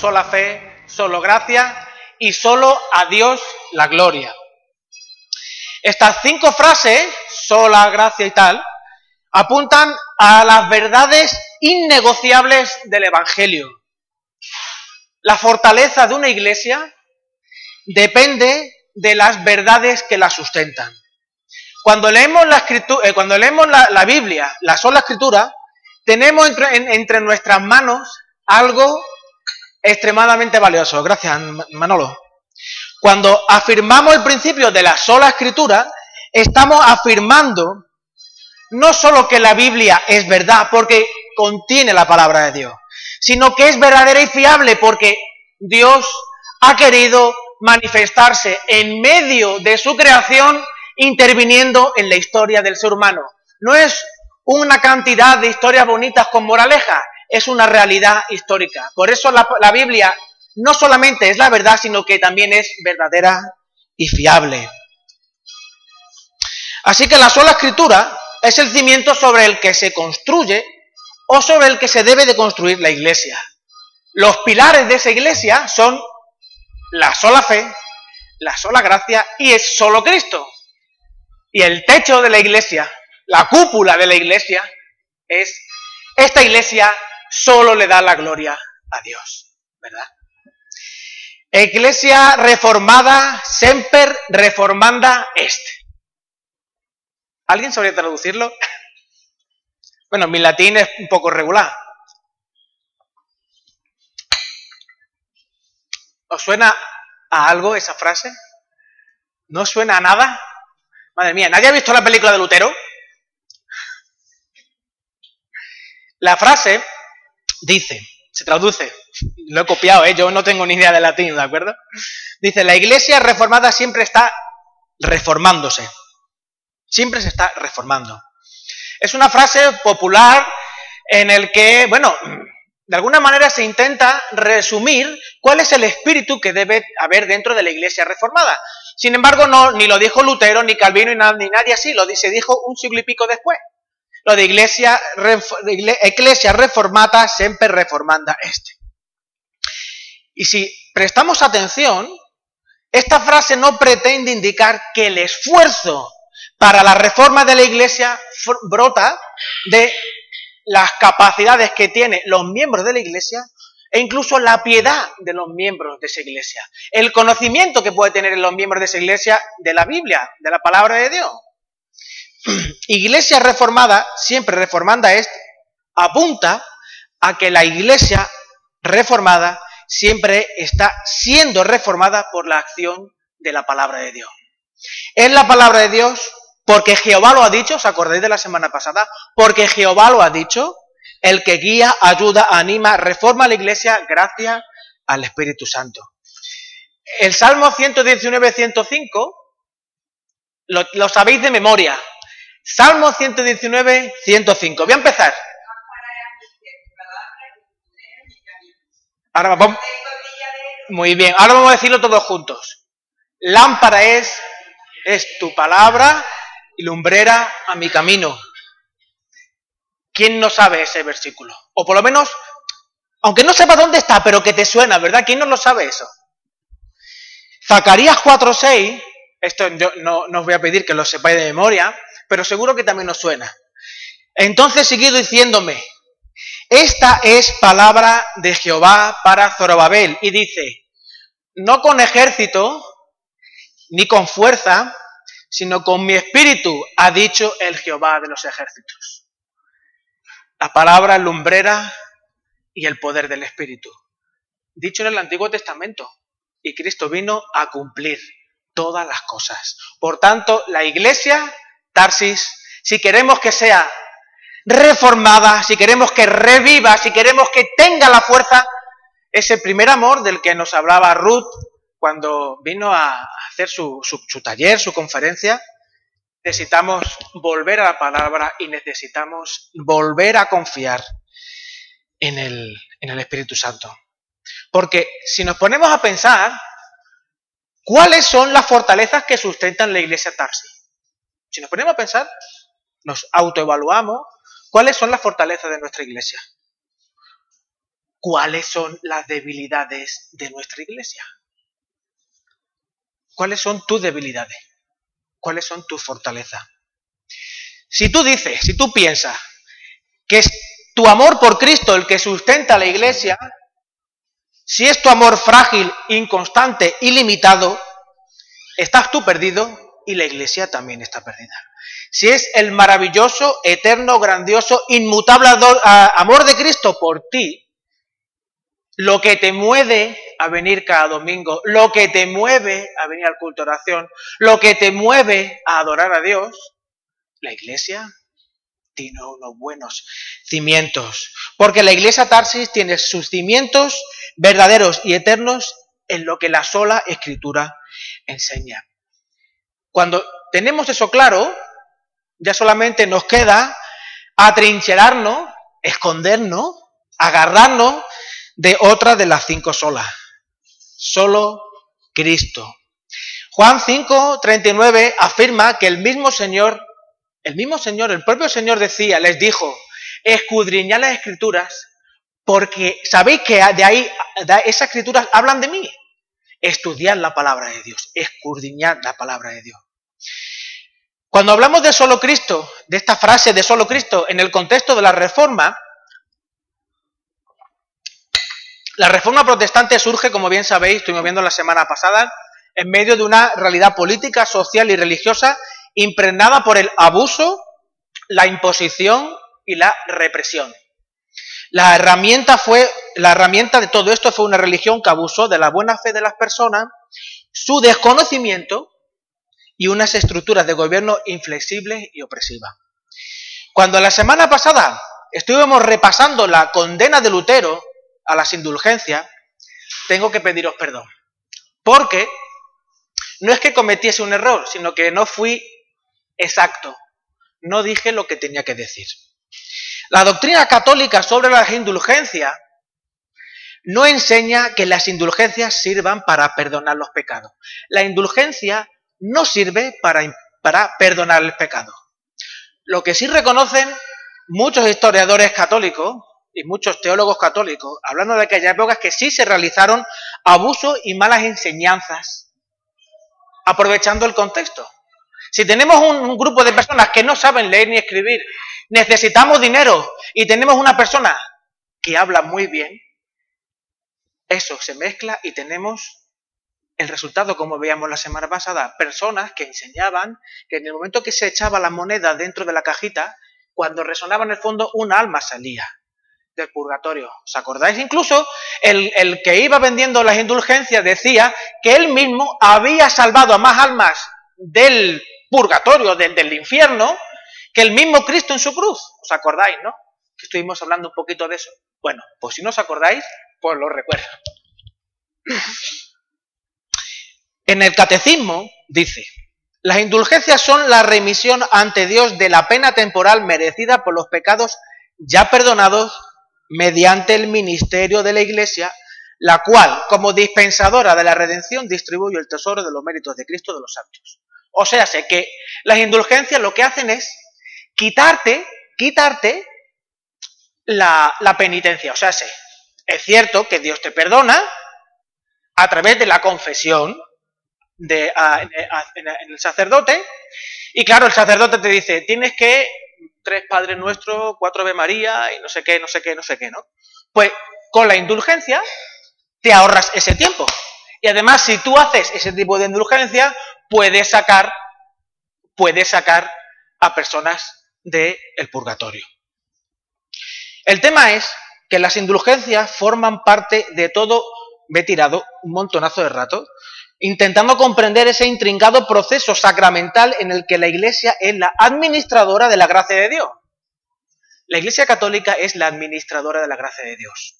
sola fe, solo gracia y solo a Dios la gloria. Estas cinco frases, sola gracia y tal, apuntan a las verdades innegociables del Evangelio. La fortaleza de una iglesia depende de las verdades que la sustentan. Cuando leemos la, escritura, eh, cuando leemos la, Biblia, la sola escritura, tenemos entre, entre nuestras manos algo extremadamente valioso. Gracias, Manolo. Cuando afirmamos el principio de la sola escritura, estamos afirmando no solo que la Biblia es verdad porque contiene la palabra de Dios, sino que es verdadera y fiable porque Dios ha querido manifestarse en medio de su creación interviniendo en la historia del ser humano. No es una cantidad de historias bonitas con moraleja, es una realidad histórica. Por eso la, Biblia no solamente es la verdad, sino que también es verdadera y fiable. Así que la sola escritura es el cimiento sobre el que se construye o sobre el que se debe de construir la iglesia. Los pilares de esa iglesia son la sola fe, la sola gracia y es solo Cristo. Y el techo de la iglesia, la cúpula de la iglesia, es esta iglesia solo le da la gloria a Dios, ¿verdad? Iglesia reformada, semper reformanda est. ¿Alguien sabría traducirlo? Bueno, mi latín es un poco regular. ¿Os suena a algo esa frase? ¿No suena a nada? Madre mía, ¿nadie ha visto la película de Lutero? La frase dice, se traduce, lo he copiado, ¿eh? yo no tengo ni idea de latín, ¿de acuerdo? Dice, la iglesia reformada siempre está reformándose, siempre se está reformando. Es una frase popular en el que, bueno, de alguna manera se intenta resumir cuál es el espíritu que debe haber dentro de la iglesia reformada. Sin embargo, no, ni lo dijo Lutero, ni Calvino, ni, nadie así, lo dice, dijo un siglo y pico después. Lo de iglesia, iglesia reformata, siempre reformanda este. Y si prestamos atención, esta frase no pretende indicar que el esfuerzo para la reforma de la iglesia brota de las capacidades que tienen los miembros de la iglesia e incluso la piedad de los miembros de esa iglesia. El conocimiento que puede tener los miembros de esa iglesia de la Biblia, de la palabra de Dios. Iglesia reformada, siempre reformanda es, apunta a que la iglesia reformada siempre está siendo reformada por la acción de la palabra de Dios. Es la palabra de Dios porque Jehová lo ha dicho, ¿os acordáis de la semana pasada? Porque Jehová lo ha dicho, el que guía, ayuda, anima, reforma la iglesia gracias al Espíritu Santo. El Salmo 119-105 lo, lo sabéis de memoria. Salmo 119-105. Voy a empezar. Ahora vamos. Muy bien, ahora vamos a decirlo todos juntos. Lámpara es, es tu palabra y lumbrera a mi camino. ¿Quién no sabe ese versículo? O por lo menos, aunque no sepa dónde está, pero que te suena, ¿verdad? ¿Quién no lo sabe eso? Zacarías 4.6, esto yo no, no os voy a pedir que lo sepáis de memoria, pero seguro que también os suena. Entonces siguió diciéndome, esta es palabra de Jehová para Zorobabel, y dice, no con ejército, ni con fuerza, sino con mi espíritu, ha dicho el Jehová de los ejércitos. La palabra lumbrera y el poder del espíritu. Dicho en el Antiguo Testamento. Y Cristo vino a cumplir todas las cosas. Por tanto, la iglesia, Tarsis, si queremos que sea reformada, si queremos que reviva, si queremos que tenga la fuerza, ese primer amor del que nos hablaba Ruth cuando vino a hacer su, taller, su conferencia, necesitamos volver a la palabra y necesitamos volver a confiar en el, en el Espíritu Santo. Porque si nos ponemos a pensar, ¿cuáles son las fortalezas que sustentan la iglesia Tarsi? Si nos ponemos a pensar, nos autoevaluamos, ¿cuáles son las fortalezas de nuestra iglesia? cuáles son las debilidades de nuestra iglesia. ¿Cuáles son tus debilidades? ¿Cuáles son tus fortalezas? Si tú dices, si tú piensas que es tu amor por Cristo el que sustenta a la iglesia, si es tu amor frágil, inconstante, ilimitado, estás tú perdido y la iglesia también está perdida. Si es el maravilloso, eterno, grandioso, inmutable amor de Cristo por ti, lo que te mueve a venir cada domingo, lo que te mueve a venir al culto de oración, lo que te mueve a adorar a Dios, la iglesia tiene unos buenos cimientos. Porque la iglesia Tarsis tiene sus cimientos verdaderos y eternos en lo que la sola escritura enseña. Cuando tenemos eso claro, ya solamente nos queda atrincherarnos, escondernos, agarrarnos de otra de las cinco solas. Solo Cristo. Juan 5, 39 afirma que el mismo Señor, el mismo Señor, el propio Señor decía, les dijo, escudriñad las escrituras, porque sabéis que de ahí, esas escrituras hablan de mí. Estudiad la palabra de Dios, escudriñad la palabra de Dios. Cuando hablamos de solo Cristo, de esta frase de solo Cristo en el contexto de la reforma, La reforma protestante surge, como bien sabéis, estuvimos viendo la semana pasada, en medio de una realidad política, social y religiosa impregnada por el abuso, la imposición y la represión. La herramienta, fue, la herramienta de todo esto fue una religión que abusó de la buena fe de las personas, su desconocimiento y unas estructuras de gobierno inflexibles y opresivas. Cuando la semana pasada estuvimos repasando la condena de Lutero a las indulgencias, tengo que pediros perdón. Porque no es que cometiese un error, sino que no fui exacto. No dije lo que tenía que decir. La doctrina católica sobre las indulgencias no enseña que las indulgencias sirvan para perdonar los pecados. La indulgencia no sirve para, para perdonar el pecado. Lo que sí reconocen muchos historiadores católicos y muchos teólogos católicos, hablando de aquellas épocas que sí se realizaron abusos y malas enseñanzas, aprovechando el contexto. Si tenemos un, grupo de personas que no saben leer ni escribir, necesitamos dinero y tenemos una persona que habla muy bien, eso se mezcla y tenemos el resultado, como veíamos la semana pasada, personas que enseñaban que en el momento que se echaba la moneda dentro de la cajita, cuando resonaba en el fondo, un alma salía del purgatorio. ¿Os acordáis? Incluso el, que iba vendiendo las indulgencias decía que él mismo había salvado a más almas del purgatorio, del, infierno, que el mismo Cristo en su cruz. ¿Os acordáis, no? Que estuvimos hablando un poquito de eso. Bueno, pues si no os acordáis, pues lo recuerdo. En el catecismo dice, las indulgencias son la remisión ante Dios de la pena temporal merecida por los pecados ya perdonados mediante el ministerio de la Iglesia, la cual, como dispensadora de la redención, distribuye el tesoro de los méritos de Cristo de los santos. O sea, sé que las indulgencias lo que hacen es quitarte, quitarte la, penitencia. O sea, sé, es cierto que Dios te perdona a través de la confesión de, en el sacerdote, y claro, el sacerdote te dice, tienes que tres Padres Nuestros, cuatro Ave María y no sé qué, no sé qué, no sé qué, ¿no? Pues con la indulgencia te ahorras ese tiempo. Y además, si tú haces ese tipo de indulgencia, puedes sacar, puedes sacar a personas del purgatorio. El tema es que las indulgencias forman parte de todo, me he tirado un montonazo de rato, intentando comprender ese intrincado proceso sacramental en el que la Iglesia es la administradora de la gracia de Dios. La Iglesia Católica es la administradora de la gracia de Dios.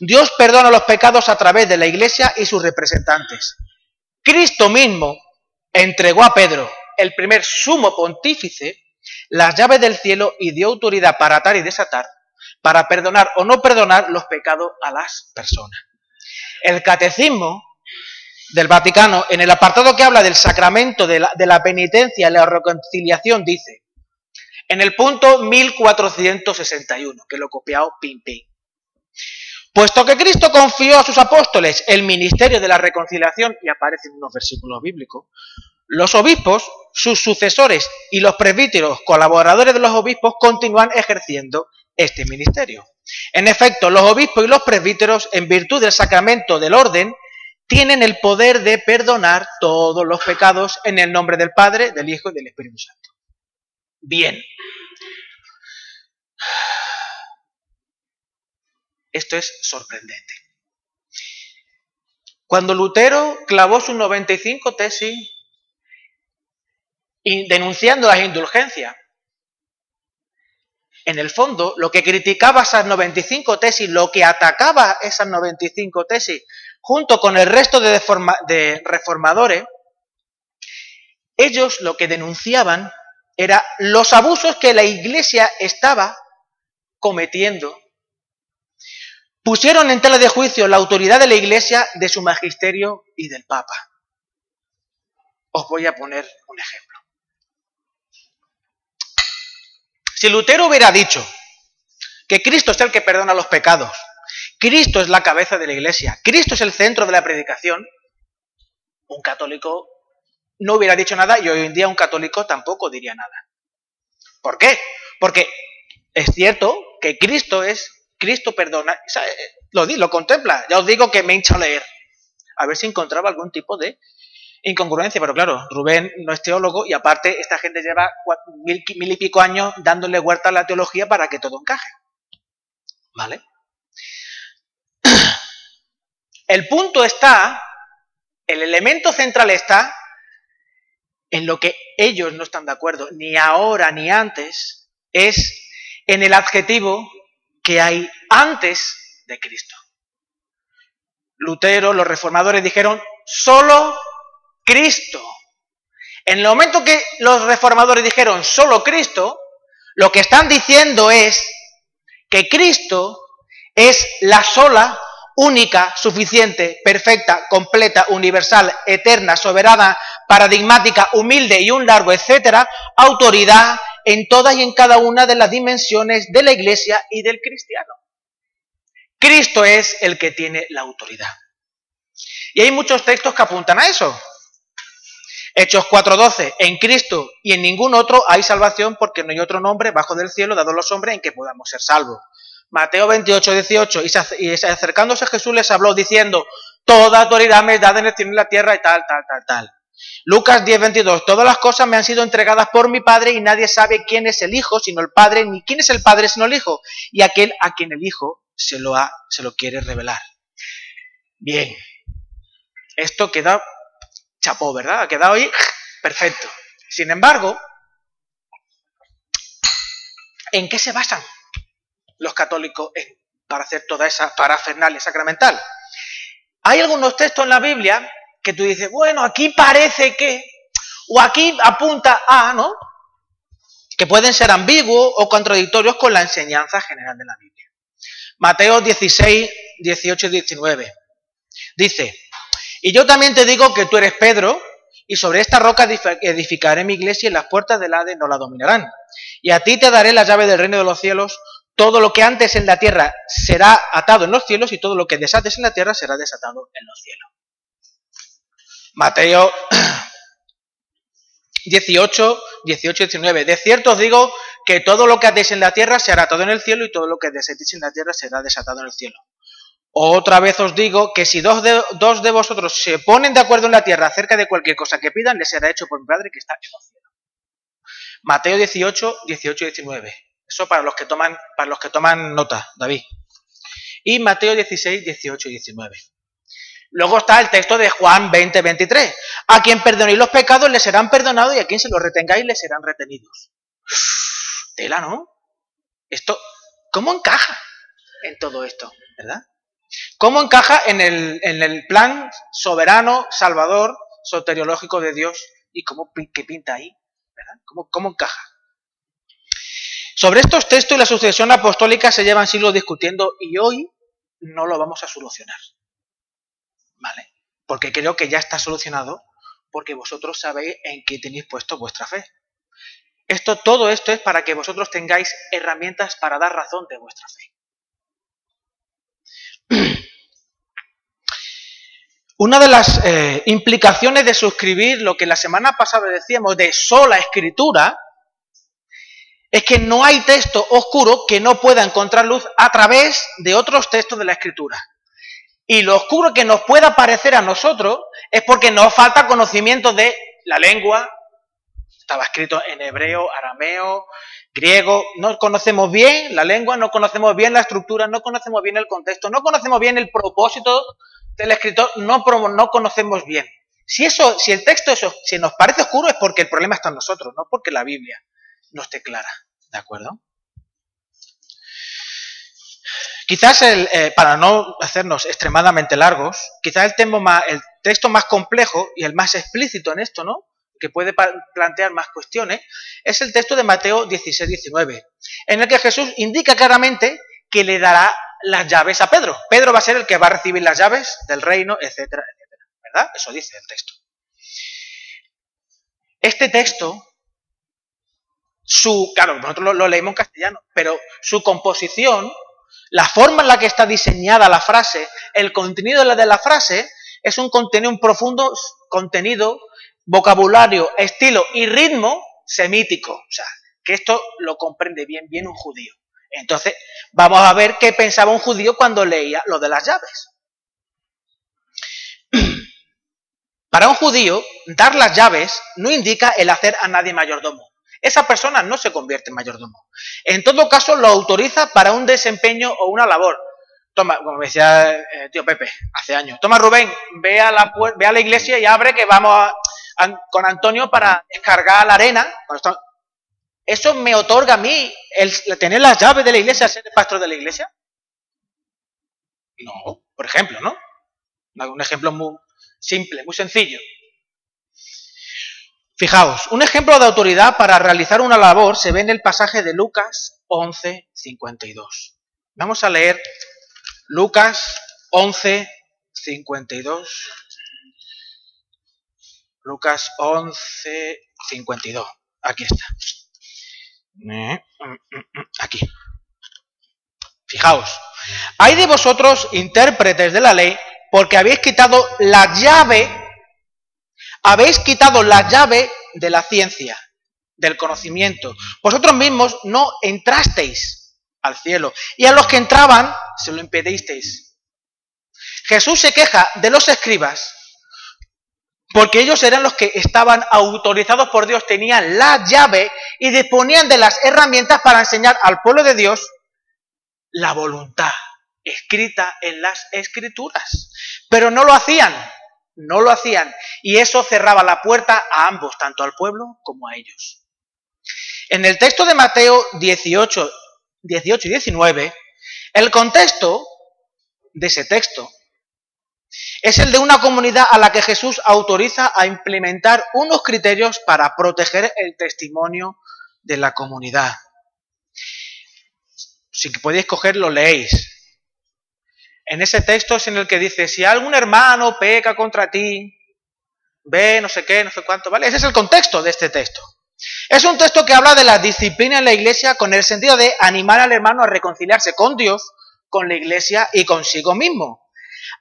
Dios perdona los pecados a través de la Iglesia y sus representantes. Cristo mismo entregó a Pedro, el primer sumo pontífice, las llaves del cielo y dio autoridad para atar y desatar, para perdonar o no perdonar los pecados a las personas. El catecismo del Vaticano, en el apartado que habla del sacramento de la, penitencia y la reconciliación, dice, en el punto 1461, que lo he copiado pim pim. Puesto que Cristo confió a sus apóstoles el ministerio de la reconciliación, y aparece en unos versículos bíblicos, los obispos, sus sucesores y los presbíteros, colaboradores de los obispos, continúan ejerciendo este ministerio. En efecto, los obispos y los presbíteros, en virtud del sacramento del orden, tienen el poder de perdonar todos los pecados en el nombre del Padre, del Hijo y del Espíritu Santo. Bien, Esto es sorprendente. Cuando Lutero clavó sus 95 tesis denunciando las indulgencias, en el fondo, lo que criticaba esas 95 tesis, lo que atacaba esas 95 tesis, junto con el resto de, de reformadores, ellos lo que denunciaban era los abusos que la Iglesia estaba cometiendo pusieron en tela de juicio la autoridad de la Iglesia, de su magisterio y del Papa. Os voy a poner un ejemplo. Si Lutero hubiera dicho que Cristo es el que perdona los pecados, Cristo es la cabeza de la Iglesia, Cristo es el centro de la predicación, un católico no hubiera dicho nada y hoy en día un católico tampoco diría nada. ¿Por qué? Porque es cierto que Cristo es Cristo perdona. Lo, lo contempla. Ya os digo que me hincha a leer. A ver si encontraba algún tipo de incongruencia. Pero claro, Rubén no es teólogo y aparte esta gente lleva mil, mil y pico años dándole huerta a la teología para que todo encaje. ¿Vale? El punto está, el elemento central está en lo que ellos no están de acuerdo, ni ahora ni antes, es en el adjetivo que hay antes de Cristo. Lutero, los reformadores dijeron, solo Cristo. En el momento que los reformadores dijeron solo Cristo, lo que están diciendo es que Cristo es la sola, única, suficiente, perfecta, completa, universal, eterna, soberana, paradigmática, humilde y un largo, etcétera, autoridad en todas y en cada una de las dimensiones de la iglesia y del cristiano. Cristo es el que tiene la autoridad. Y hay muchos textos que apuntan a eso. Hechos 4:12, en Cristo y en ningún otro hay salvación porque no hay otro nombre bajo del cielo dado a los hombres en que podamos ser salvos. Mateo 28, 18, y, acercándose a Jesús les habló diciendo, toda autoridad me dada en el cielo y en la tierra y tal, tal, tal, tal. Lucas 10, 22. Todas las cosas me han sido entregadas por mi Padre y nadie sabe quién es el Hijo sino el Padre, ni quién es el Padre sino el Hijo, y aquel a quien el Hijo se lo, ha, se lo quiere revelar. Bien, esto queda chapó, ¿verdad? Ha quedado ahí perfecto. Sin embargo, ¿en qué se basan los católicos para hacer toda esa parafernalia sacramental? Hay algunos textos en la Biblia que tú dices, bueno, aquí parece que, o aquí apunta a, ¿no? Que pueden ser ambiguos o contradictorios con la enseñanza general de la Biblia. Mateo 16, 18 y 19. Dice, y yo también te digo que tú eres Pedro, y sobre esta roca edificaré mi iglesia y las puertas del Hades no la dominarán. Y a ti te daré la llave del reino de los cielos. Todo lo que antes en la tierra será atado en los cielos y todo lo que desates en la tierra será desatado en los cielos. Mateo 18, 18 19. De cierto os digo que todo lo que atéis en la tierra se hará todo en el cielo y todo lo que desatéis en la tierra será desatado en el cielo. Otra vez os digo que si dos de, dos de vosotros se ponen de acuerdo en la tierra acerca de cualquier cosa que pidan, les será hecho por mi Padre que está en los cielos. Mateo 18, 18 19. Eso para los que toman, para los que toman nota, David. Y Mateo 16, 18 y 19. Luego está el texto de Juan 20, 23. A quien perdonéis los pecados les serán perdonados y a quien se los retengáis les serán retenidos. Tela, ¿no? Esto, ¿cómo encaja en todo esto? ¿Verdad? ¿Cómo encaja en el, en el plan soberano, salvador, soteriológico de Dios y cómo que pinta ahí? ¿Verdad? ¿Cómo, ¿Cómo encaja? Sobre estos textos y la sucesión apostólica se llevan siglos discutiendo y hoy no lo vamos a solucionar. ¿Vale? Porque creo que ya está solucionado porque vosotros sabéis en qué tenéis puesto vuestra fe. Esto, todo esto es para que vosotros tengáis herramientas para dar razón de vuestra fe. Una de las eh, implicaciones de suscribir lo que la semana pasada decíamos de sola escritura es que no hay texto oscuro que no pueda encontrar luz a través de otros textos de la escritura. Y lo oscuro que nos pueda parecer a nosotros es porque nos falta conocimiento de la lengua, estaba escrito en hebreo, arameo, griego, no conocemos bien la lengua, no conocemos bien la estructura, no conocemos bien el contexto, no conocemos bien el propósito del escritor, no, no conocemos bien. Si, eso, si el texto eso, si nos parece oscuro es porque el problema está en nosotros, no porque la Biblia no esté clara. ¿De acuerdo? Quizás, el, eh, para no hacernos extremadamente largos, quizás el, tema el texto más complejo y el más explícito en esto, ¿no? que puede plantear más cuestiones, es el texto de Mateo 16-19, en el que Jesús indica claramente que le dará las llaves a Pedro. Pedro va a ser el que va a recibir las llaves del reino, etcétera, etcétera. ¿Verdad? Eso dice el texto. Este texto, su, claro, nosotros lo, lo leemos en castellano, pero su composición, la forma en la que está diseñada la frase, el contenido de la frase, es un contenido, un profundo contenido vocabulario, estilo y ritmo semítico. O sea, que esto lo comprende bien, bien un judío. Entonces, vamos a ver qué pensaba un judío cuando leía lo de las llaves. Para un judío, dar las llaves no indica el hacer a nadie mayordomo. Esa persona no se convierte en mayordomo. En todo caso, lo autoriza para un desempeño o una labor. Toma, como decía eh, tío Pepe hace años, toma Rubén, ve a, la, ve a la iglesia y abre que vamos con Antonio para descargar la arena. ¿Eso me otorga a mí el, tener las llaves de la iglesia, ser el pastor de la iglesia? No, por ejemplo, ¿no? Un ejemplo muy simple, muy sencillo. Fijaos, un ejemplo de autoridad para realizar una labor se ve en el pasaje de Lucas 11, 52. Vamos a leer Lucas 11, 52. Lucas 11, 52. Aquí está. Mm, mm, mm, aquí. Fijaos. Hay de vosotros intérpretes de la ley porque habéis quitado la llave, habéis quitado la llave de la ciencia, del conocimiento. Vosotros mismos no entrasteis al cielo y a los que entraban se lo impedisteis. Jesús se queja de los escribas porque ellos eran los que estaban autorizados por Dios, tenían la llave y disponían de las herramientas para enseñar al pueblo de Dios la voluntad escrita en las escrituras. Pero no lo hacían, no lo hacían. Y eso cerraba la puerta a ambos, tanto al pueblo como a ellos. En el texto de Mateo 18, 18 y 19, el contexto de ese texto es el de una comunidad a la que Jesús autoriza a implementar unos criterios para proteger el testimonio de la comunidad. Si podéis cogerlo, leéis. En ese texto es en el que dice, si algún hermano peca contra ti, ve no sé qué, no sé cuánto, ¿vale? Ese es el contexto de este texto. Es un texto que habla de la disciplina en la iglesia con el sentido de animar al hermano a reconciliarse con Dios, con la iglesia y consigo mismo.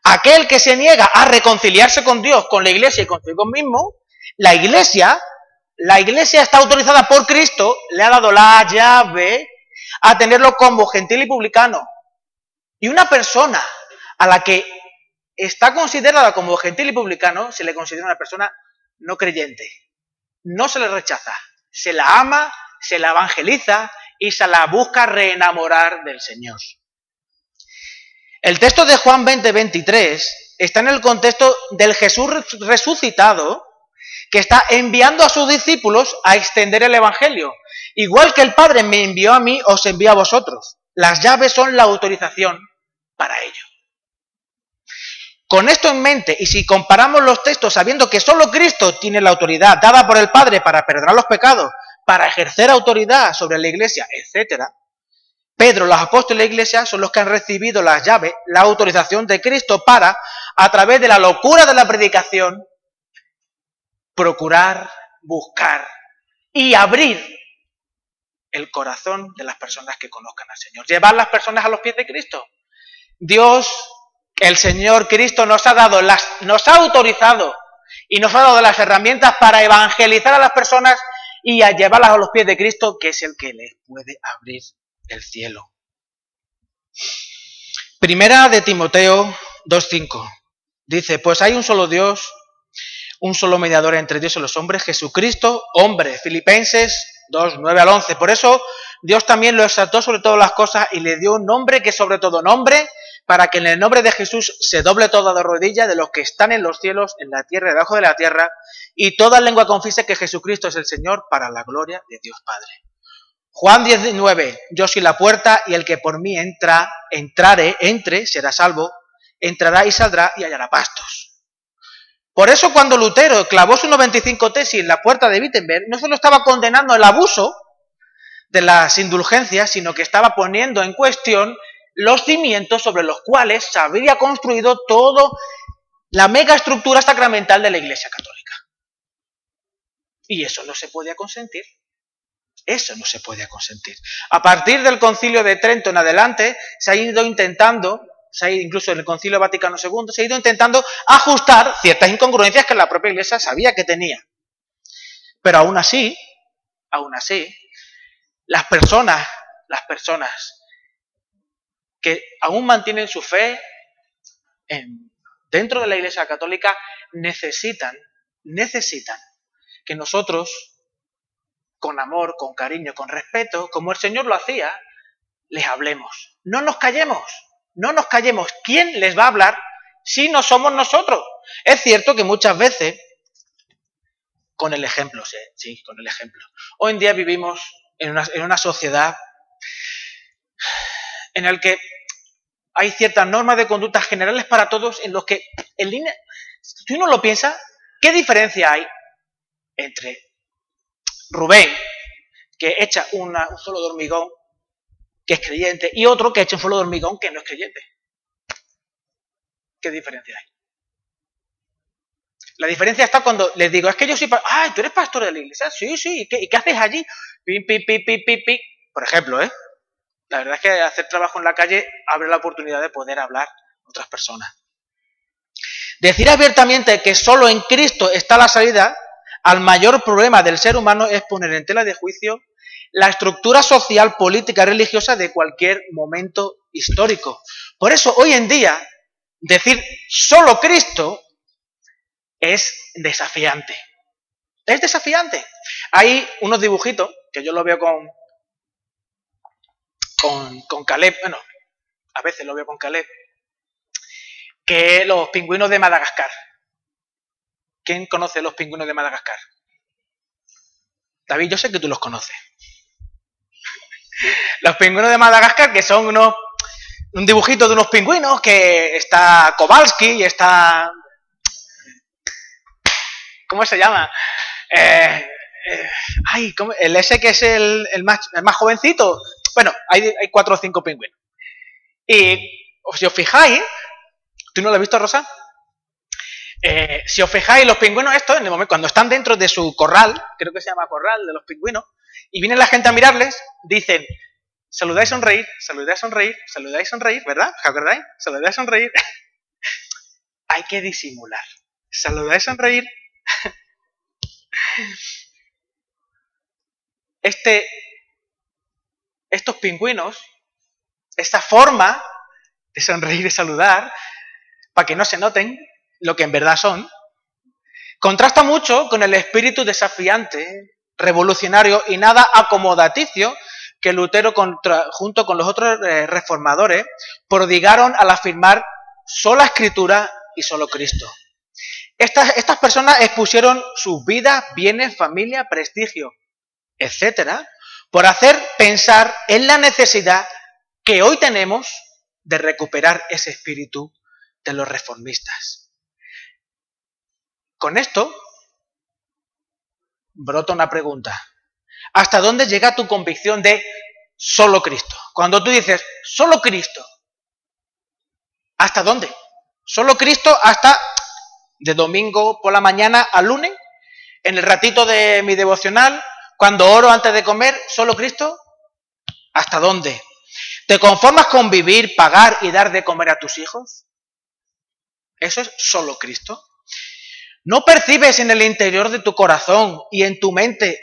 Aquel que se niega a reconciliarse con Dios, con la iglesia y consigo mismo, la iglesia, la iglesia está autorizada por Cristo, le ha dado la llave a tenerlo como gentil y publicano. Y una persona a la que está considerada como gentil y publicano, se le considera una persona no creyente. No se le rechaza, se la ama, se la evangeliza y se la busca reenamorar del Señor. El texto de Juan 20, 23 está en el contexto del Jesús resucitado que está enviando a sus discípulos a extender el Evangelio. Igual que el Padre me envió a mí, os envío a vosotros. Las llaves son la autorización para ello. Con esto en mente, y si comparamos los textos sabiendo que solo Cristo tiene la autoridad dada por el Padre para perdonar los pecados, para ejercer autoridad sobre la Iglesia, etcétera, Pedro, los apóstoles de la iglesia son los que han recibido las llaves, la autorización de Cristo para, a través de la locura de la predicación, procurar, buscar y abrir el corazón de las personas que conozcan al Señor. Llevar las personas a los pies de Cristo. Dios, el Señor Cristo nos ha dado las, nos ha autorizado y nos ha dado las herramientas para evangelizar a las personas y a llevarlas a los pies de Cristo, que es el que les puede abrir el cielo. Primera de Timoteo 2.5. Dice, pues hay un solo Dios, un solo mediador entre Dios y los hombres, Jesucristo, hombre. Filipenses 2, 9 al 11. Por eso Dios también lo exaltó sobre todas las cosas y le dio un nombre que sobre todo nombre, para que en el nombre de Jesús se doble toda de rodilla de los que están en los cielos, en la tierra debajo de la tierra, y toda lengua confiese que Jesucristo es el Señor para la gloria de Dios Padre. Juan 19, yo soy la puerta y el que por mí entra, entrare, entre, será salvo, entrará y saldrá y hallará pastos. Por eso cuando Lutero clavó su 95 tesis en la puerta de Wittenberg, no solo estaba condenando el abuso de las indulgencias, sino que estaba poniendo en cuestión los cimientos sobre los cuales se habría construido toda la mega estructura sacramental de la Iglesia Católica. Y eso no se podía consentir. Eso no se podía consentir. A partir del concilio de Trento en adelante, se ha ido intentando, se ha ido, incluso en el concilio Vaticano II, se ha ido intentando ajustar ciertas incongruencias que la propia Iglesia sabía que tenía. Pero aún así, aún así, las personas, las personas que aún mantienen su fe dentro de la Iglesia Católica necesitan, necesitan que nosotros con amor, con cariño, con respeto, como el Señor lo hacía, les hablemos. No nos callemos, no nos callemos. ¿Quién les va a hablar si no somos nosotros? Es cierto que muchas veces, con el ejemplo, sí, sí con el ejemplo. Hoy en día vivimos en una, en una sociedad en la que hay ciertas normas de conducta generales para todos en los que, en línea, si uno lo piensa, ¿qué diferencia hay entre Rubén, que echa un solo de hormigón, que es creyente, y otro que echa un solo de hormigón, que no es creyente. ¿Qué diferencia hay? La diferencia está cuando les digo, es que yo soy, ay, tú eres pastor de la iglesia, sí, sí, ¿y qué, haces allí? Pi, pi, pi, pi, pi, pi. Por ejemplo, ¿eh? La verdad es que hacer trabajo en la calle abre la oportunidad de poder hablar con otras personas. Decir abiertamente que solo en Cristo está la salida al mayor problema del ser humano es poner en tela de juicio la estructura social, política, religiosa de cualquier momento histórico. Por eso hoy en día decir solo Cristo es desafiante. Es desafiante. Hay unos dibujitos que yo lo veo con, con, con Caleb, bueno, a veces lo veo con Caleb, que los pingüinos de Madagascar. ¿Quién conoce los pingüinos de Madagascar? David, yo sé que tú los conoces. Los pingüinos de Madagascar, que son unos, un dibujito de unos pingüinos, que está Kowalski y está... ¿Cómo se llama? Eh, eh, ay, el ese que es el, más, más, jovencito. Bueno, hay, hay, cuatro o cinco pingüinos. Y si os fijáis, ¿tú no lo has visto, Rosa? Eh, si os fijáis, los pingüinos estos, en el momento, cuando están dentro de su corral, creo que se llama corral de los pingüinos, y viene la gente a mirarles, dicen, saludáis sonreír, saludáis sonreír, saludáis sonreír, ¿verdad? ¿Os acordáis? Saludáis sonreír. Hay que disimular. Saludáis sonreír. Este, estos pingüinos, esta forma de sonreír y saludar, para que no se noten, lo que en verdad son, contrasta mucho con el espíritu desafiante, revolucionario y nada acomodaticio que Lutero junto con los otros eh, reformadores prodigaron al afirmar sola escritura y solo Cristo. Estas, estas personas expusieron sus vidas, bienes, familia, prestigio, etcétera, por hacer pensar en la necesidad que hoy tenemos de recuperar ese espíritu de los reformistas. Con esto brota una pregunta. ¿Hasta dónde llega tu convicción de solo Cristo? Cuando tú dices solo Cristo, ¿hasta dónde? Solo Cristo hasta de domingo por la mañana a lunes, en el ratito de mi devocional, cuando oro antes de comer, solo Cristo, ¿hasta dónde? ¿Te conformas con vivir, pagar y dar de comer a tus hijos? ¿Eso es solo Cristo? ¿No percibes en el interior de tu corazón y en tu mente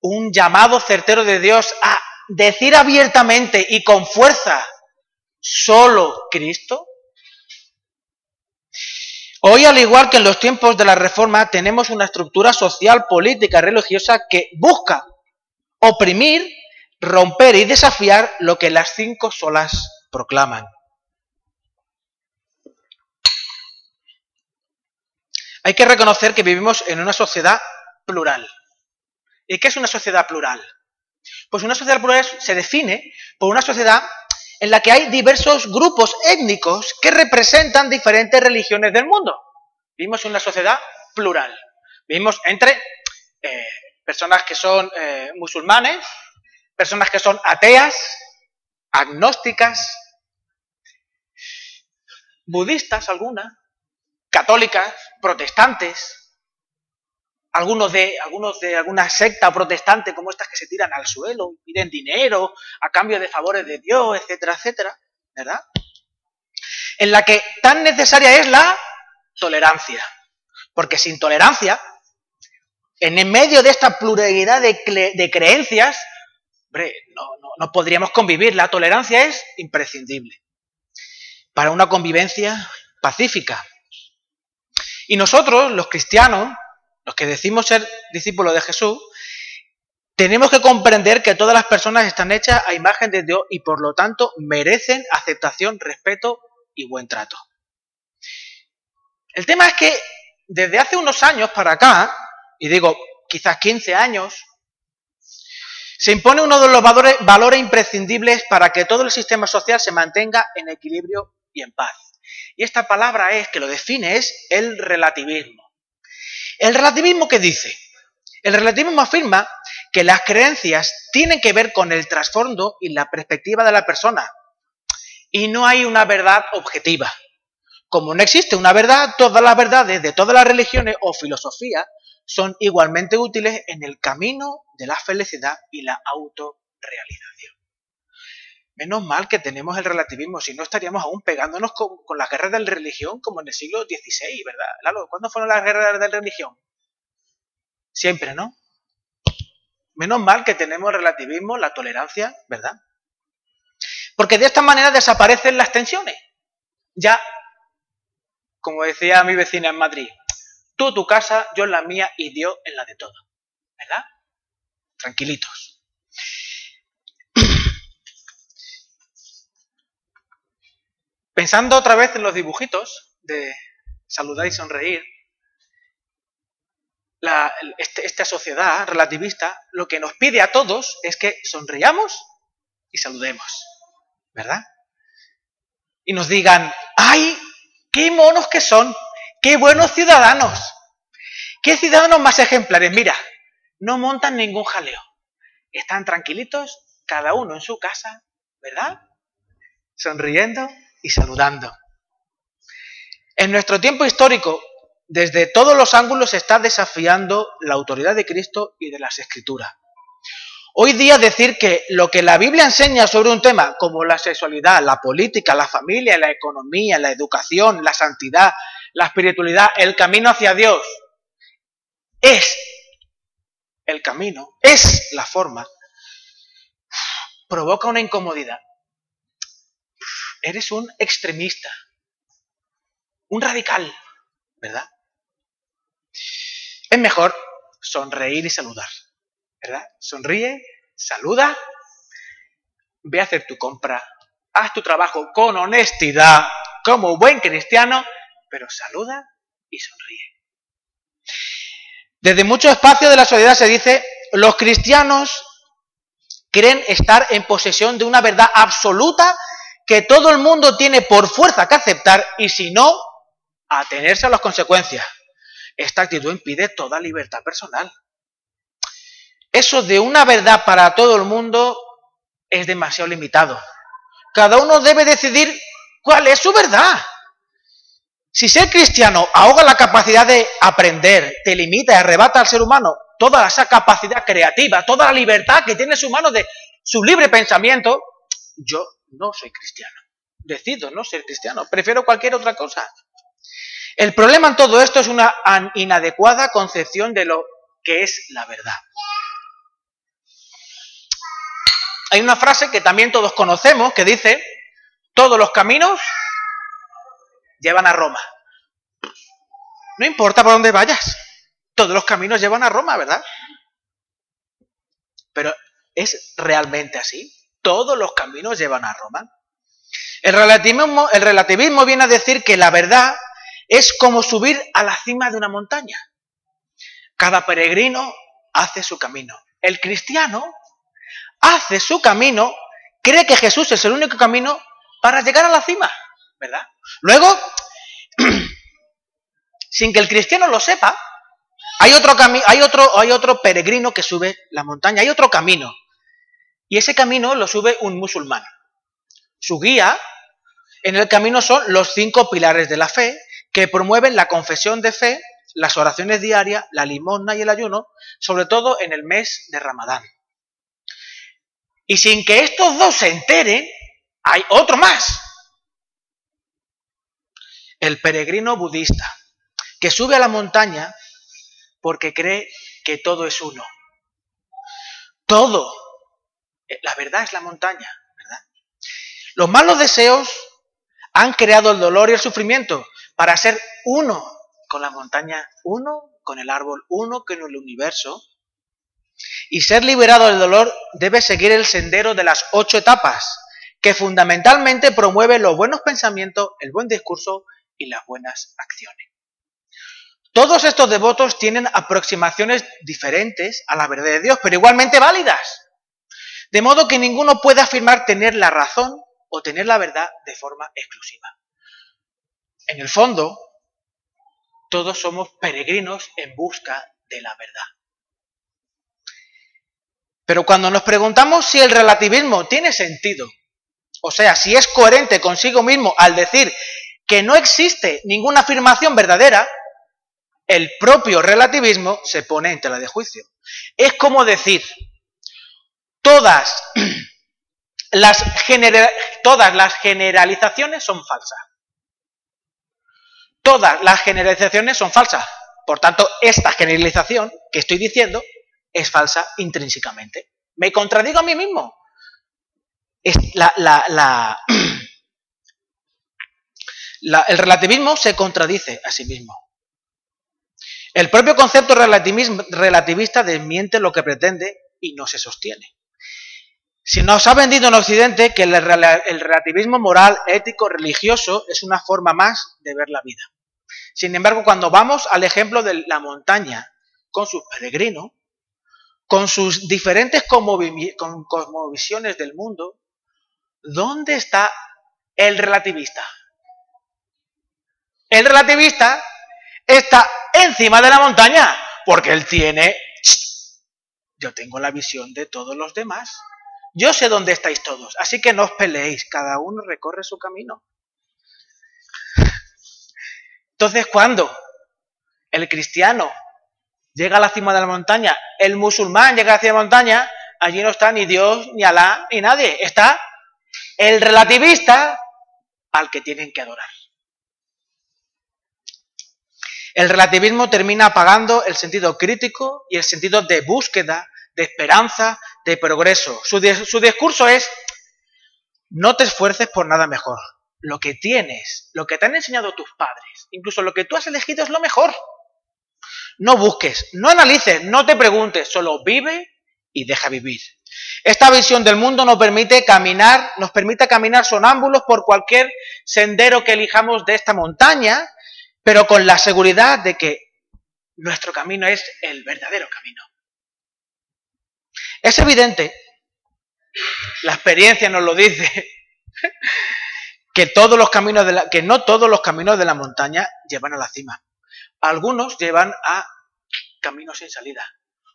un llamado certero de Dios a decir abiertamente y con fuerza, solo Cristo? Hoy, al igual que en los tiempos de la Reforma, tenemos una estructura social, política, religiosa que busca oprimir, romper y desafiar lo que las cinco solas proclaman. Hay que reconocer que vivimos en una sociedad plural. ¿Y qué es una sociedad plural? Pues una sociedad plural se define por una sociedad en la que hay diversos grupos étnicos que representan diferentes religiones del mundo. Vivimos en una sociedad plural. Vivimos entre eh, personas que son eh, musulmanes, personas que son ateas, agnósticas, budistas algunas, católicas, protestantes, algunos de, algunos de alguna secta protestante como estas que se tiran al suelo, piden dinero a cambio de favores de Dios, etcétera, etcétera, ¿verdad? En la que tan necesaria es la tolerancia. Porque sin tolerancia, en el medio de esta pluralidad de, creencias, hombre, no, no podríamos convivir. La tolerancia es imprescindible para una convivencia pacífica. Y nosotros, los cristianos, los que decimos ser discípulos de Jesús, tenemos que comprender que todas las personas están hechas a imagen de Dios y por lo tanto merecen aceptación, respeto y buen trato. El tema es que desde hace unos años para acá, y digo quizás 15 años, se impone uno de los valores, valores imprescindibles para que todo el sistema social se mantenga en equilibrio y en paz. Y esta palabra es, que lo define, es el relativismo. El relativismo qué dice? El relativismo afirma que las creencias tienen que ver con el trasfondo y la perspectiva de la persona. Y no hay una verdad objetiva. Como no existe una verdad, todas las verdades de todas las religiones o filosofías son igualmente útiles en el camino de la felicidad y la autorrealización. Menos mal que tenemos el relativismo, si no estaríamos aún pegándonos con, las guerras de la religión como en el siglo XVI, ¿verdad? Lalo, ¿cuándo fueron las guerras de la religión? Siempre, ¿no? Menos mal que tenemos el relativismo, la tolerancia, ¿verdad? Porque de esta manera desaparecen las tensiones. Ya, como decía mi vecina en Madrid, tú tu casa, yo en la mía y Dios en la de todo. ¿Verdad? Tranquilitos. Pensando otra vez en los dibujitos de saludar y sonreír, este, esta sociedad relativista lo que nos pide a todos es que sonriamos y saludemos, ¿verdad? Y nos digan, ¡ay, qué monos que son! ¡Qué buenos ciudadanos! ¿Qué ciudadanos más ejemplares? Mira, no montan ningún jaleo. Están tranquilitos, cada uno en su casa, ¿verdad? Sonriendo y saludando. En nuestro tiempo histórico, desde todos los ángulos se está desafiando la autoridad de Cristo y de las Escrituras. Hoy día decir que lo que la Biblia enseña sobre un tema como la sexualidad, la política, la familia, la economía, la educación, la santidad, la espiritualidad, el camino hacia Dios, es el camino, es la forma, provoca una incomodidad eres un extremista, un radical, ¿verdad? Es mejor sonreír y saludar, ¿verdad? Sonríe, saluda, ve a hacer tu compra, haz tu trabajo con honestidad, como buen cristiano, pero saluda y sonríe. Desde muchos espacios de la sociedad se dice, los cristianos creen estar en posesión de una verdad absoluta que todo el mundo tiene por fuerza que aceptar y si no, atenerse a las consecuencias. Esta actitud impide toda libertad personal. Eso de una verdad para todo el mundo es demasiado limitado. Cada uno debe decidir cuál es su verdad. Si ser cristiano ahoga la capacidad de aprender, te limita y arrebata al ser humano toda esa capacidad creativa, toda la libertad que tiene ser humano de su libre pensamiento, yo no soy cristiano. Decido no ser cristiano, prefiero cualquier otra cosa. El problema en todo esto es una inadecuada concepción de lo que es la verdad. Hay una frase que también todos conocemos que dice, todos los caminos llevan a Roma. No importa por dónde vayas, todos los caminos llevan a Roma, ¿verdad? Pero ¿es realmente así? ¿Todos los caminos llevan a Roma? El relativismo, el relativismo viene a decir que la verdad es como subir a la cima de una montaña. Cada peregrino hace su camino. El cristiano hace su camino, cree que Jesús es el único camino para llegar a la cima, ¿verdad? Luego, sin que el cristiano lo sepa, hay otro, hay, otro, hay otro peregrino que sube la montaña, hay otro camino. Y ese camino lo sube un musulmán. Su guía en el camino son los cinco pilares de la fe que promueven la confesión de fe, las oraciones diarias, la limosna y el ayuno, sobre todo en el mes de Ramadán. Y sin que estos dos se enteren, hay otro más. El peregrino budista, que sube a la montaña porque cree que todo es uno. Todo. Eh, la verdad es la montaña, ¿verdad? Los malos deseos han creado el dolor y el sufrimiento para ser uno con la montaña, uno con el árbol, uno con el universo. Y ser liberado del dolor debe seguir el sendero de las ocho etapas, que fundamentalmente promueve los buenos pensamientos, el buen discurso y las buenas acciones. Todos estos devotos tienen aproximaciones diferentes a la verdad de Dios, pero igualmente válidas. De modo que ninguno puede afirmar tener la razón o tener la verdad de forma exclusiva. En el fondo, todos somos peregrinos en busca de la verdad. Pero cuando nos preguntamos si el relativismo tiene sentido, o sea, si es coherente consigo mismo al decir que no existe ninguna afirmación verdadera, el propio relativismo se pone en tela de juicio. Es como decir, todas las, todas las generalizaciones son falsas. Todas las generalizaciones son falsas. Por tanto, esta generalización que estoy diciendo es falsa intrínsecamente. Me contradigo a mí mismo. el relativismo se contradice a sí mismo. El propio concepto relativista desmiente lo que pretende y no se sostiene. Si nos ha vendido en Occidente que el, relativismo moral, ético, religioso es una forma más de ver la vida. Sin embargo, cuando vamos al ejemplo de la montaña con sus peregrinos, con sus diferentes cosmovisiones del mundo, ¿dónde está el relativista? El relativista está encima de la montaña, porque él tiene, yo tengo la visión de todos los demás. Yo sé dónde estáis todos, así que no os peleéis, cada uno recorre su camino. Entonces, cuando el cristiano llega a la cima de la montaña, el musulmán llega a la cima de la montaña, allí no está ni Dios, ni Alá, ni nadie. Está el relativista al que tienen que adorar. El relativismo termina apagando el sentido crítico y el sentido de búsqueda, de esperanza, de progreso. Su, discurso es, no te esfuerces por nada mejor. Lo que tienes, lo que te han enseñado tus padres, incluso lo que tú has elegido es lo mejor. No busques, no analices, no te preguntes, solo vive y deja vivir. Esta visión del mundo nos permite caminar, nos permite caminar sonámbulos por cualquier sendero que elijamos de esta montaña pero con la seguridad de que nuestro camino es el verdadero camino. Es evidente, la experiencia nos lo dice, que todos los caminos de la, que no todos los caminos de la montaña llevan a la cima. Algunos llevan a caminos sin salida.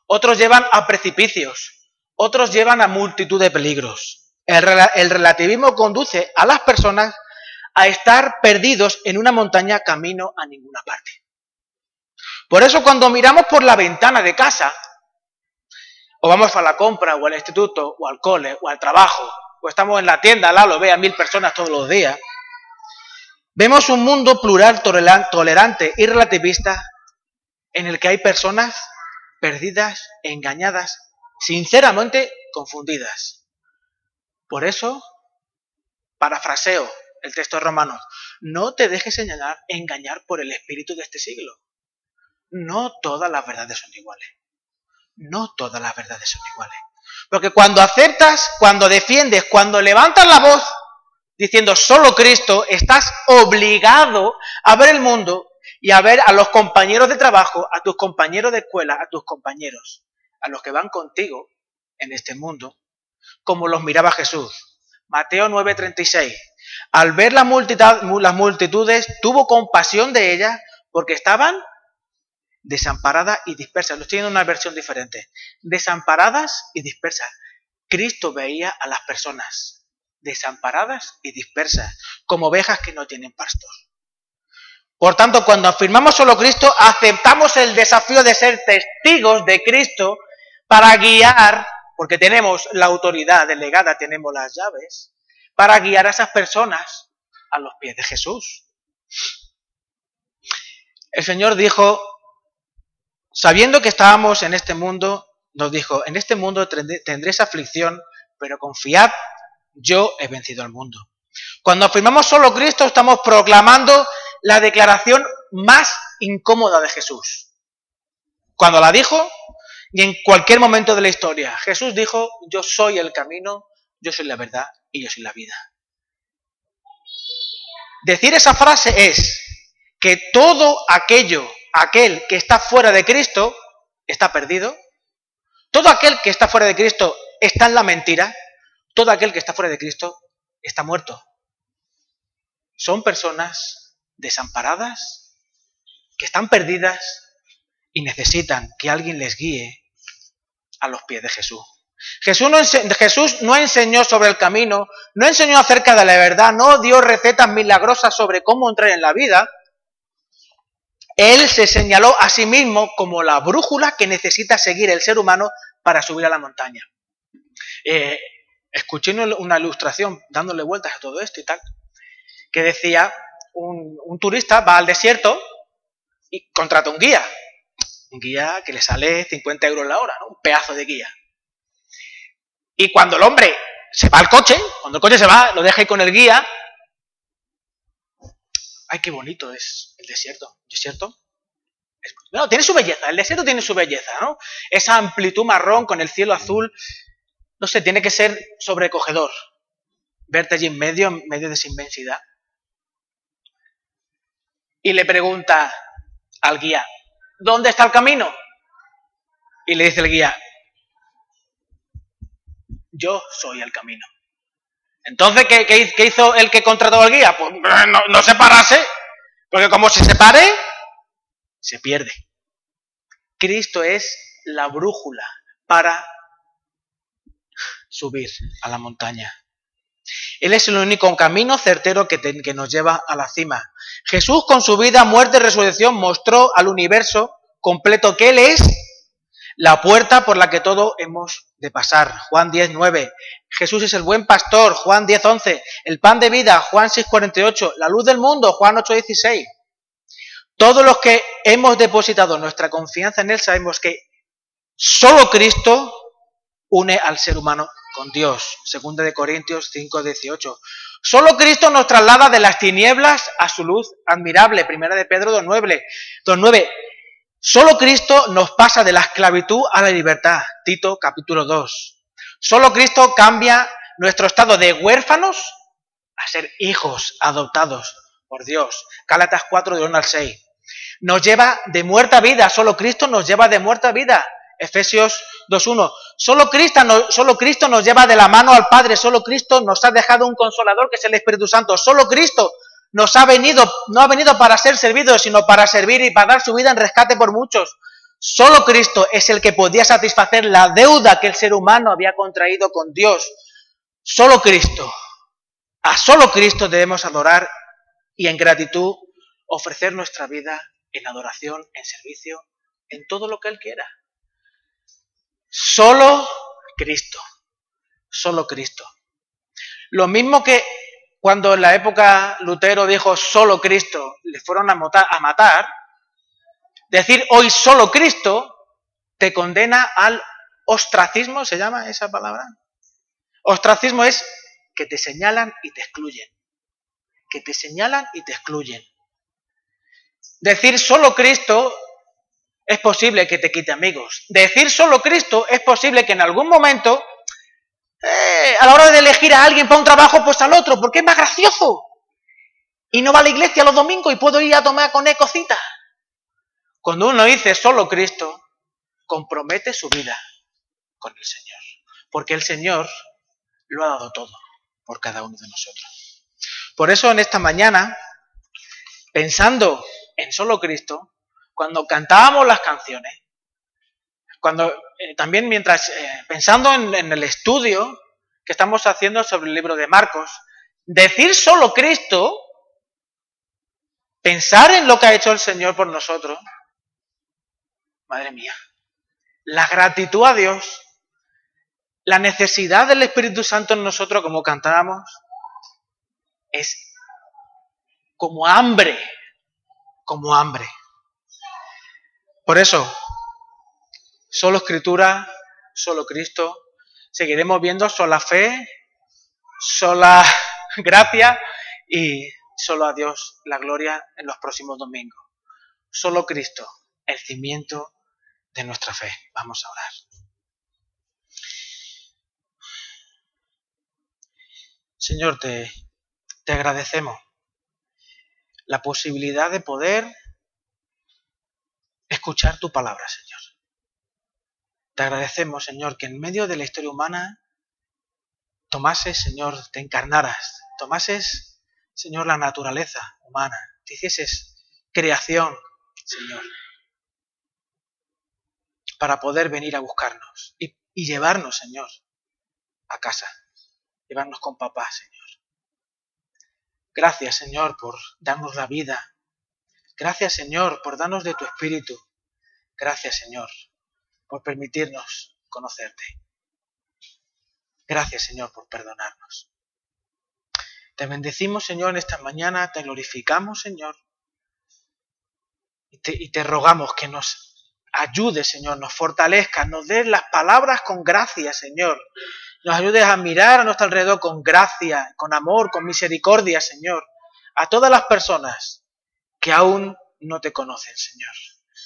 Otros llevan a precipicios. Otros llevan a multitud de peligros. el relativismo conduce a las personas a estar perdidos en una montaña camino a ninguna parte. Por eso cuando miramos por la ventana de casa, o vamos a la compra, o al instituto, o al cole, o al trabajo, pues estamos en la tienda, la lo ve a mil personas todos los días. Vemos un mundo plural, tolerante y relativista en el que hay personas perdidas, engañadas, sinceramente confundidas. Por eso, parafraseo el texto romano, no te dejes engañar, engañar por el espíritu de este siglo. No todas las verdades son iguales. No todas las verdades son iguales. Porque cuando aceptas, cuando defiendes, cuando levantas la voz diciendo solo Cristo, estás obligado a ver el mundo y a ver a los compañeros de trabajo, a tus compañeros de escuela, a tus compañeros, a los que van contigo en este mundo, como los miraba Jesús. Mateo 9:36. Al ver la las multitudes, tuvo compasión de ellas porque estaban desamparadas y dispersas. Lo estoy una versión diferente. Desamparadas y dispersas. Cristo veía a las personas desamparadas y dispersas, como ovejas que no tienen pastos. Por tanto, cuando afirmamos solo Cristo, aceptamos el desafío de ser testigos de Cristo para guiar, porque tenemos la autoridad delegada, tenemos las llaves, para guiar a esas personas a los pies de Jesús. El Señor dijo, Sabiendo que estábamos en este mundo, nos dijo, en este mundo tendréis aflicción, pero confiad, yo he vencido al mundo. Cuando afirmamos solo Cristo, estamos proclamando la declaración más incómoda de Jesús. Cuando la dijo, y en cualquier momento de la historia, Jesús dijo, yo soy el camino, yo soy la verdad y yo soy la vida. Decir esa frase es que todo aquello aquel que está fuera de Cristo está perdido. Todo aquel que está fuera de Cristo está en la mentira. Todo aquel que está fuera de Cristo está muerto. Son personas desamparadas, que están perdidas y necesitan que alguien les guíe a los pies de Jesús. Jesús no, Jesús no enseñó sobre el camino, no enseñó acerca de la verdad, no dio recetas milagrosas sobre cómo entrar en la vida, él se señaló a sí mismo como la brújula que necesita seguir el ser humano para subir a la montaña. Eh, escuché una ilustración dándole vueltas a todo esto y tal, que decía, un, turista va al desierto y contrata un guía, un guía que le sale 50 euros la hora, un pedazo de guía. Y cuando el hombre se va al coche, cuando el coche se va, lo deja ahí con el guía, ay, qué bonito es el desierto. ¿El desierto? No, tiene su belleza, el desierto tiene su belleza, ¿no? Esa amplitud marrón con el cielo azul, no sé, tiene que ser sobrecogedor. Verte allí en medio, en medio de esa inmensidad. Y le pregunta al guía, ¿dónde está el camino? Y le dice el guía, yo soy el camino. Entonces, ¿qué, hizo el que contrató al guía? Pues no, no separarse, porque como se separe, se pierde. Cristo es la brújula para subir a la montaña. Él es el único camino certero que, que, nos lleva a la cima. Jesús con su vida, muerte y resurrección mostró al universo completo que Él es la puerta por la que todo hemos de pasar. Juan 10, 9. Jesús es el buen pastor. Juan 10, 11. El pan de vida. Juan 6, 48. La luz del mundo. Juan 8, 16. Todos los que hemos depositado nuestra confianza en Él sabemos que solo Cristo une al ser humano con Dios. Segunda de Corintios 5, 18. Solo Cristo nos traslada de las tinieblas a su luz admirable. Primera de Pedro 2.9. 2.9. Solo Cristo nos pasa de la esclavitud a la libertad. Tito capítulo 2. Solo Cristo cambia nuestro estado de huérfanos a ser hijos adoptados por Dios. Gálatas 4 de 1 al 6. Nos lleva de muerta vida. Solo Cristo nos lleva de muerta vida. Efesios 2.1. Solo solo Cristo nos lleva de la mano al Padre. Solo Cristo nos ha dejado un consolador que es el Espíritu Santo. Solo Cristo nos ha venido, no ha venido para ser servido, sino para servir y para dar su vida en rescate por muchos. Solo Cristo es el que podía satisfacer la deuda que el ser humano había contraído con Dios. Solo Cristo. A solo Cristo debemos adorar y en gratitud ofrecer nuestra vida en adoración, en servicio, en todo lo que Él quiera. Solo Cristo. Solo Cristo. Lo mismo que cuando en la época Lutero dijo solo Cristo, le fueron a matar, decir hoy solo Cristo te condena al ostracismo, ¿se llama esa palabra? Ostracismo es que te señalan y te excluyen. Que te señalan y te excluyen. Decir solo Cristo es posible que te quite amigos. Decir solo Cristo es posible que en algún momento, eh, a la hora de elegir a alguien para un trabajo, pues al otro, porque es más gracioso. Y no va a la iglesia los domingos y puedo ir a tomar con él. Cuando uno dice solo Cristo, compromete su vida con el Señor. Porque el Señor lo ha dado todo por cada uno de nosotros. Por eso en esta mañana, pensando en solo Cristo, cuando cantábamos las canciones, cuando eh, también mientras eh, pensando en, en el estudio que estamos haciendo sobre el libro de Marcos, decir solo Cristo, pensar en lo que ha hecho el Señor por nosotros, madre mía, la gratitud a Dios, la necesidad del Espíritu Santo en nosotros, como cantábamos, es como hambre, como hambre. Por eso, solo escritura, solo Cristo, seguiremos viendo sola fe, sola gracia y solo a Dios la gloria en los próximos domingos. Solo Cristo, el cimiento de nuestra fe. Vamos a orar. Señor, te, te agradecemos la posibilidad de poder escuchar tu palabra, Señor. Te agradecemos, Señor, que en medio de la historia humana tomases, Señor, te encarnaras, tomases, Señor, la naturaleza humana, te hicieses creación, Señor, para poder venir a buscarnos y, y llevarnos, Señor, a casa, llevarnos con papá, Señor. Gracias, Señor, por darnos la vida. Gracias, Señor, por darnos de tu espíritu. Gracias, Señor, por permitirnos conocerte. Gracias, Señor, por perdonarnos. Te bendecimos, Señor, en esta mañana, te glorificamos, Señor, y te, rogamos que nos ayude, Señor, nos fortalezca, nos des las palabras con gracia, Señor, nos ayudes a mirar a nuestro alrededor con gracia, con amor, con misericordia, Señor, a todas las personas que aún no te conocen, Señor,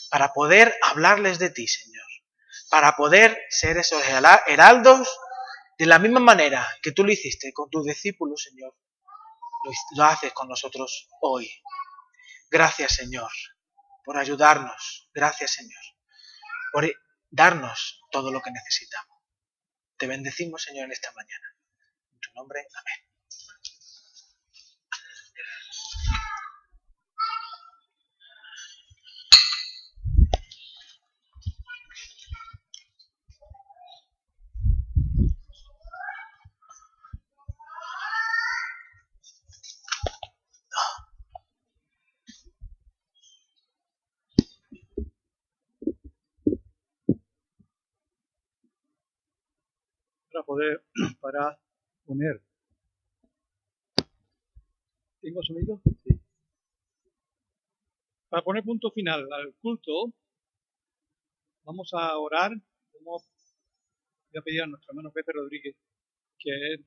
para poder hablarles de ti, Señor, para poder ser esos heraldos de la misma manera que tú lo hiciste con tus discípulos, Señor, lo haces con nosotros hoy. Gracias, Señor, por ayudarnos. Gracias, Señor, por darnos todo lo que necesitamos. Te bendecimos, Señor, en esta mañana. En tu nombre, amén. para poner. ¿Tengo sonido? Para poner punto final al culto, vamos a orar. Voy a pedir a nuestro hermano Pepe Rodríguez que